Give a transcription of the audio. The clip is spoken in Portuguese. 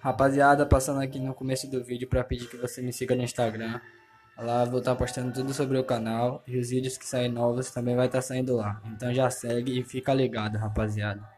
Rapaziada, passando aqui no começo do vídeo para pedir que você me siga no Instagram. Lá vou estar postando tudo sobre o canal e os vídeos que saem novos também vai estar saindo lá. Então já segue e fica ligado, rapaziada.